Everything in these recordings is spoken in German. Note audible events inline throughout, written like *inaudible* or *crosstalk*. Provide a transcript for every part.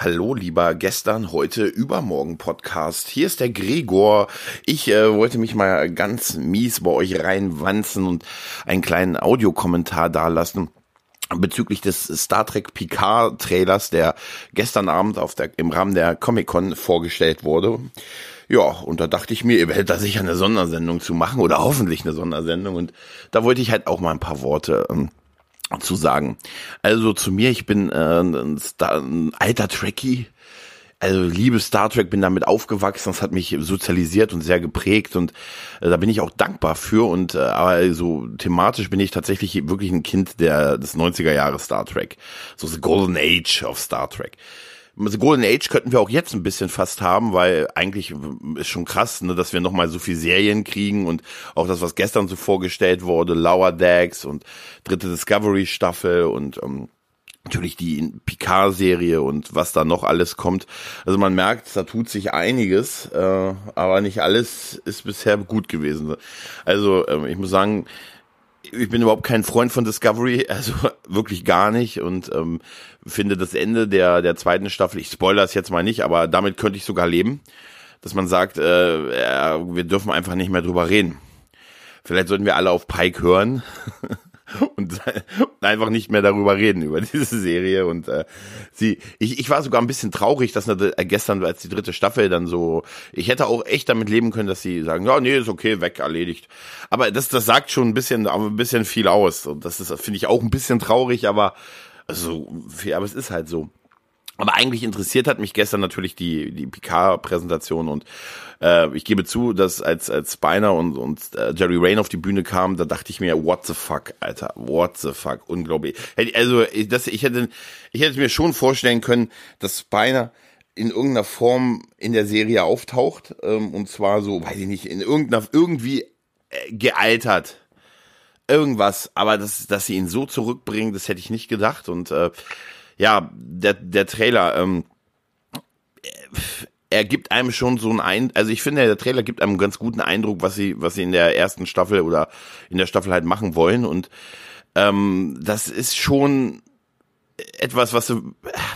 Hallo, lieber gestern, heute, übermorgen Podcast. Hier ist der Gregor. Ich äh, wollte mich mal ganz mies bei euch reinwanzen und einen kleinen Audiokommentar dalassen bezüglich des Star Trek Picard Trailers, der gestern Abend auf der, im Rahmen der Comic Con vorgestellt wurde. Ja, und da dachte ich mir, ihr werdet da sicher eine Sondersendung zu machen oder hoffentlich eine Sondersendung. Und da wollte ich halt auch mal ein paar Worte ähm, zu sagen. Also zu mir, ich bin äh, ein, Star, ein alter Trekkie. Also liebe Star Trek, bin damit aufgewachsen, das hat mich sozialisiert und sehr geprägt und äh, da bin ich auch dankbar für und äh, aber so thematisch bin ich tatsächlich wirklich ein Kind der des 90er Jahre Star Trek. So the Golden Age of Star Trek. The Golden Age könnten wir auch jetzt ein bisschen fast haben, weil eigentlich ist schon krass, ne, dass wir nochmal so viel Serien kriegen und auch das, was gestern so vorgestellt wurde, Lower Decks und dritte Discovery Staffel und ähm, natürlich die Picard-Serie und was da noch alles kommt. Also man merkt, da tut sich einiges, äh, aber nicht alles ist bisher gut gewesen. Also äh, ich muss sagen, ich bin überhaupt kein Freund von Discovery, *laughs* also wirklich gar nicht und ähm, finde das Ende der der zweiten Staffel, ich spoilere es jetzt mal nicht, aber damit könnte ich sogar leben, dass man sagt, äh, wir dürfen einfach nicht mehr drüber reden. Vielleicht sollten wir alle auf Pike hören *laughs* und einfach nicht mehr darüber reden über *laughs* diese Serie. Und äh, sie ich, ich war sogar ein bisschen traurig dass äh, gestern als die dritte Staffel dann so ich hätte auch echt damit leben können dass sie sagen ja nee ist okay weg erledigt. Aber das das sagt schon ein bisschen ein bisschen viel aus. Und das ist finde ich auch ein bisschen traurig aber also aber es ist halt so aber eigentlich interessiert hat mich gestern natürlich die, die Picard-Präsentation und äh, ich gebe zu, dass als, als Spiner und, und äh, Jerry Rain auf die Bühne kamen, da dachte ich mir, what the fuck, Alter, what the fuck, unglaublich. Also das, ich, hätte, ich hätte mir schon vorstellen können, dass Spiner in irgendeiner Form in der Serie auftaucht ähm, und zwar so, weiß ich nicht, in irgendeiner, irgendwie äh, gealtert irgendwas, aber dass, dass sie ihn so zurückbringen, das hätte ich nicht gedacht und äh, ja, der, der Trailer, ähm, er gibt einem schon so einen Eindruck, also ich finde, der Trailer gibt einem einen ganz guten Eindruck, was sie, was sie in der ersten Staffel oder in der Staffel halt machen wollen. Und ähm, das ist schon etwas, was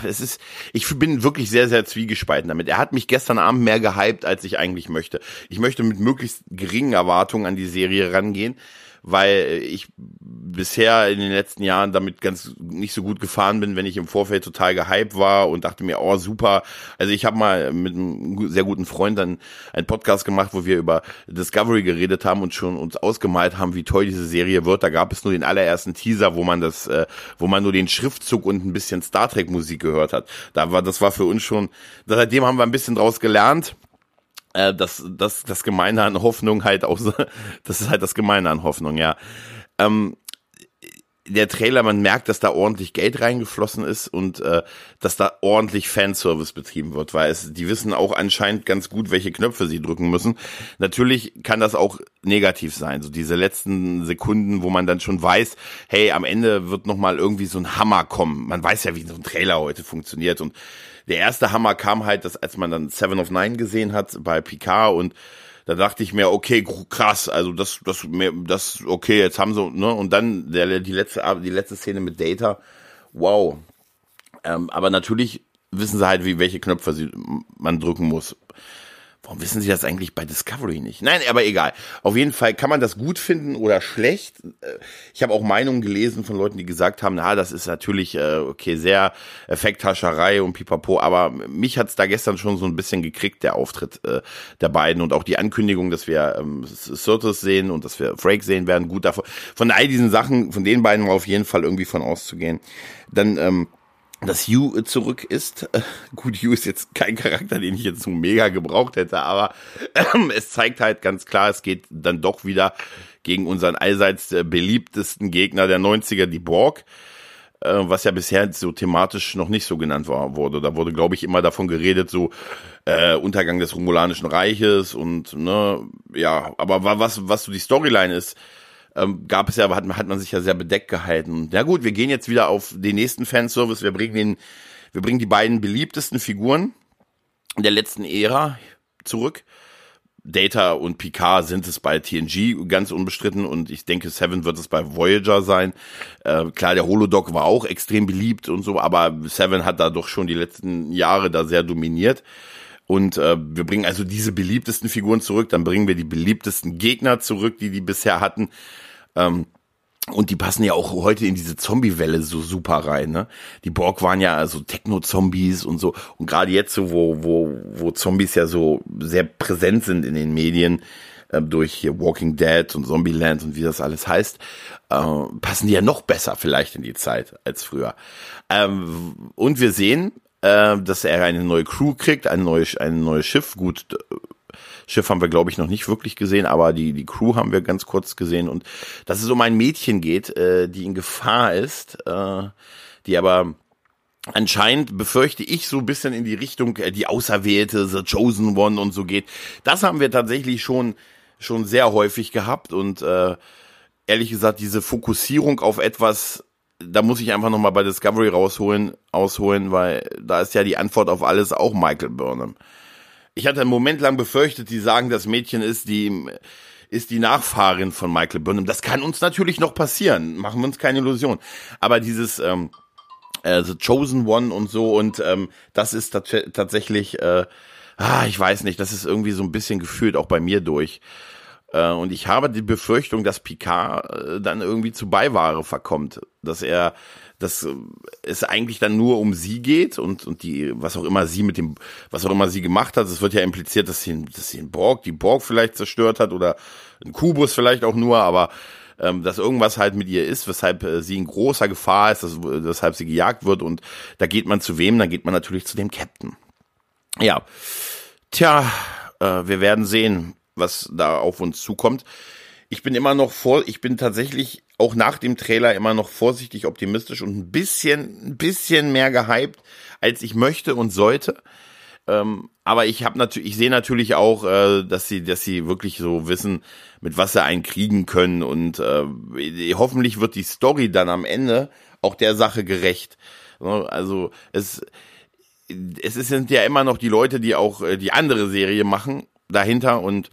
es ist, ich bin wirklich sehr, sehr zwiegespalten damit. Er hat mich gestern Abend mehr gehypt, als ich eigentlich möchte. Ich möchte mit möglichst geringen Erwartungen an die Serie rangehen weil ich bisher in den letzten Jahren damit ganz nicht so gut gefahren bin, wenn ich im Vorfeld total gehypt war und dachte mir, oh super. Also ich habe mal mit einem sehr guten Freund dann einen Podcast gemacht, wo wir über Discovery geredet haben und schon uns ausgemalt haben, wie toll diese Serie wird. Da gab es nur den allerersten Teaser, wo man das, äh, wo man nur den Schriftzug und ein bisschen Star Trek Musik gehört hat. Da war, das war für uns schon, seitdem haben wir ein bisschen draus gelernt äh, das, das, das Gemeine an Hoffnung halt auch, *laughs* das ist halt das Gemeine an Hoffnung, ja. Ähm, der Trailer, man merkt, dass da ordentlich Geld reingeflossen ist und äh, dass da ordentlich Fanservice betrieben wird, weil es, die wissen auch anscheinend ganz gut, welche Knöpfe sie drücken müssen. Natürlich kann das auch negativ sein, so diese letzten Sekunden, wo man dann schon weiß, hey, am Ende wird noch mal irgendwie so ein Hammer kommen. Man weiß ja, wie so ein Trailer heute funktioniert und der erste Hammer kam halt, dass, als man dann Seven of Nine gesehen hat bei Picard und da dachte ich mir, okay, krass, also das, das, das, okay, jetzt haben sie, ne, und dann der, die letzte, die letzte Szene mit Data, wow. Ähm, aber natürlich wissen sie halt, wie, welche Knöpfe sie, man drücken muss. Warum wissen Sie das eigentlich bei Discovery nicht? Nein, aber egal. Auf jeden Fall kann man das gut finden oder schlecht. Äh, ich habe auch Meinungen gelesen von Leuten, die gesagt haben, na, das ist natürlich äh, okay, sehr Effekthascherei und pipapo, aber mich hat's da gestern schon so ein bisschen gekriegt, der Auftritt äh, der beiden und auch die Ankündigung, dass wir ähm, Sirtis sehen und dass wir Frake sehen werden. Gut, davon, von all diesen Sachen, von den beiden war auf jeden Fall irgendwie von auszugehen. Dann ähm, dass Hugh zurück ist. *laughs* Gut, Hugh ist jetzt kein Charakter, den ich jetzt so mega gebraucht hätte, aber ähm, es zeigt halt ganz klar, es geht dann doch wieder gegen unseren allseits äh, beliebtesten Gegner der 90er, die Borg, äh, was ja bisher so thematisch noch nicht so genannt war, wurde. Da wurde, glaube ich, immer davon geredet, so äh, Untergang des Romulanischen Reiches und ne, ja, aber was, was so die Storyline ist, ähm, gab es ja, hat, hat man sich ja sehr bedeckt gehalten. Ja gut, wir gehen jetzt wieder auf den nächsten Fanservice. Wir bringen den, wir bringen die beiden beliebtesten Figuren der letzten Ära zurück. Data und Picard sind es bei TNG ganz unbestritten und ich denke, Seven wird es bei Voyager sein. Äh, klar, der Holodoc war auch extrem beliebt und so, aber Seven hat da doch schon die letzten Jahre da sehr dominiert. Und äh, wir bringen also diese beliebtesten Figuren zurück, dann bringen wir die beliebtesten Gegner zurück, die die bisher hatten. Ähm, und die passen ja auch heute in diese Zombie-Welle so super rein, ne? Die Borg waren ja also Techno-Zombies und so. Und gerade jetzt so, wo, wo, wo Zombies ja so sehr präsent sind in den Medien, äh, durch hier Walking Dead und Zombieland und wie das alles heißt, äh, passen die ja noch besser vielleicht in die Zeit als früher. Ähm, und wir sehen, äh, dass er eine neue Crew kriegt, ein neues, ein neues Schiff. Gut, Schiff haben wir, glaube ich, noch nicht wirklich gesehen, aber die, die Crew haben wir ganz kurz gesehen und dass es um ein Mädchen geht, äh, die in Gefahr ist, äh, die aber anscheinend befürchte ich so ein bisschen in die Richtung äh, die Auserwählte, The Chosen One und so geht. Das haben wir tatsächlich schon schon sehr häufig gehabt und äh, ehrlich gesagt diese Fokussierung auf etwas, da muss ich einfach noch mal bei Discovery rausholen, ausholen, weil da ist ja die Antwort auf alles auch Michael Burnham. Ich hatte einen Moment lang befürchtet, die sagen, das Mädchen ist die, ist die Nachfahrin von Michael Burnham. Das kann uns natürlich noch passieren. Machen wir uns keine Illusion. Aber dieses, ähm, äh, The Chosen One und so und ähm, das ist tatsächlich, äh, ah, ich weiß nicht, das ist irgendwie so ein bisschen gefühlt auch bei mir durch. Äh, und ich habe die Befürchtung, dass Picard äh, dann irgendwie zu Beiware verkommt, dass er dass äh, es eigentlich dann nur um sie geht und, und die, was auch immer sie mit dem, was auch immer sie gemacht hat, es wird ja impliziert, dass sie, dass sie einen Borg, die Borg vielleicht zerstört hat oder ein Kubus vielleicht auch nur, aber ähm, dass irgendwas halt mit ihr ist, weshalb äh, sie in großer Gefahr ist, dass, weshalb sie gejagt wird und da geht man zu wem? Dann geht man natürlich zu dem Captain. Ja, tja, äh, wir werden sehen, was da auf uns zukommt ich bin immer noch vor, ich bin tatsächlich auch nach dem Trailer immer noch vorsichtig optimistisch und ein bisschen, ein bisschen mehr gehypt, als ich möchte und sollte. Ähm, aber ich habe natürlich, ich sehe natürlich auch, äh, dass sie, dass sie wirklich so wissen, mit was sie einen kriegen können und äh, hoffentlich wird die Story dann am Ende auch der Sache gerecht. Also es, es sind ja immer noch die Leute, die auch äh, die andere Serie machen dahinter und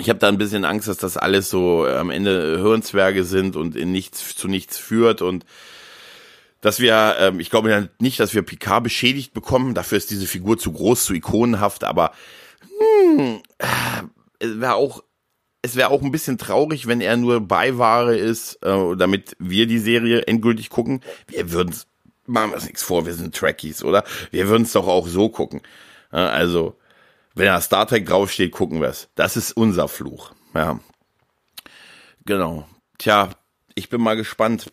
ich habe da ein bisschen Angst, dass das alles so äh, am Ende Hirnzwerge sind und in nichts zu nichts führt und dass wir, ähm, ich glaube nicht, dass wir Picard beschädigt bekommen. Dafür ist diese Figur zu groß, zu ikonenhaft. Aber hm, äh, es wäre auch, es wäre auch ein bisschen traurig, wenn er nur Beiware ist, äh, damit wir die Serie endgültig gucken. Wir würden, machen wir uns nichts vor, wir sind Trekkies, oder? Wir würden es doch auch so gucken. Äh, also wenn da Star Trek draufsteht, gucken wir es. Das ist unser Fluch. Ja. Genau. Tja, ich bin mal gespannt.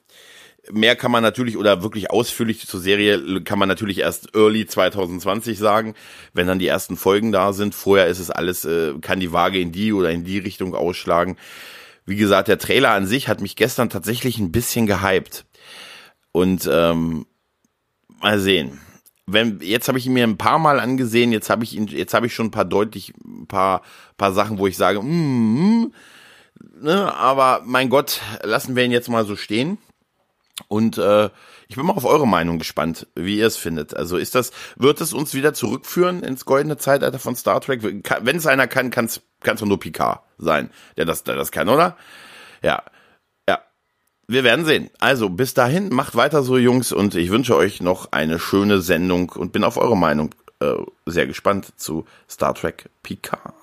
Mehr kann man natürlich oder wirklich ausführlich zur Serie kann man natürlich erst early 2020 sagen, wenn dann die ersten Folgen da sind. Vorher ist es alles, äh, kann die Waage in die oder in die Richtung ausschlagen. Wie gesagt, der Trailer an sich hat mich gestern tatsächlich ein bisschen gehypt. Und ähm, mal sehen wenn jetzt habe ich ihn mir ein paar Mal angesehen, jetzt habe ich ihn, jetzt habe ich schon ein paar deutlich, ein paar, paar Sachen, wo ich sage, mm, ne, aber mein Gott, lassen wir ihn jetzt mal so stehen. Und äh, ich bin mal auf eure Meinung gespannt, wie ihr es findet. Also ist das, wird es uns wieder zurückführen ins goldene Zeitalter von Star Trek? Wenn es einer kann, kann es nur Picard sein, der das, der das kann, oder? Ja. Wir werden sehen. Also bis dahin, macht weiter so, Jungs, und ich wünsche euch noch eine schöne Sendung und bin auf eure Meinung äh, sehr gespannt zu Star Trek Picard.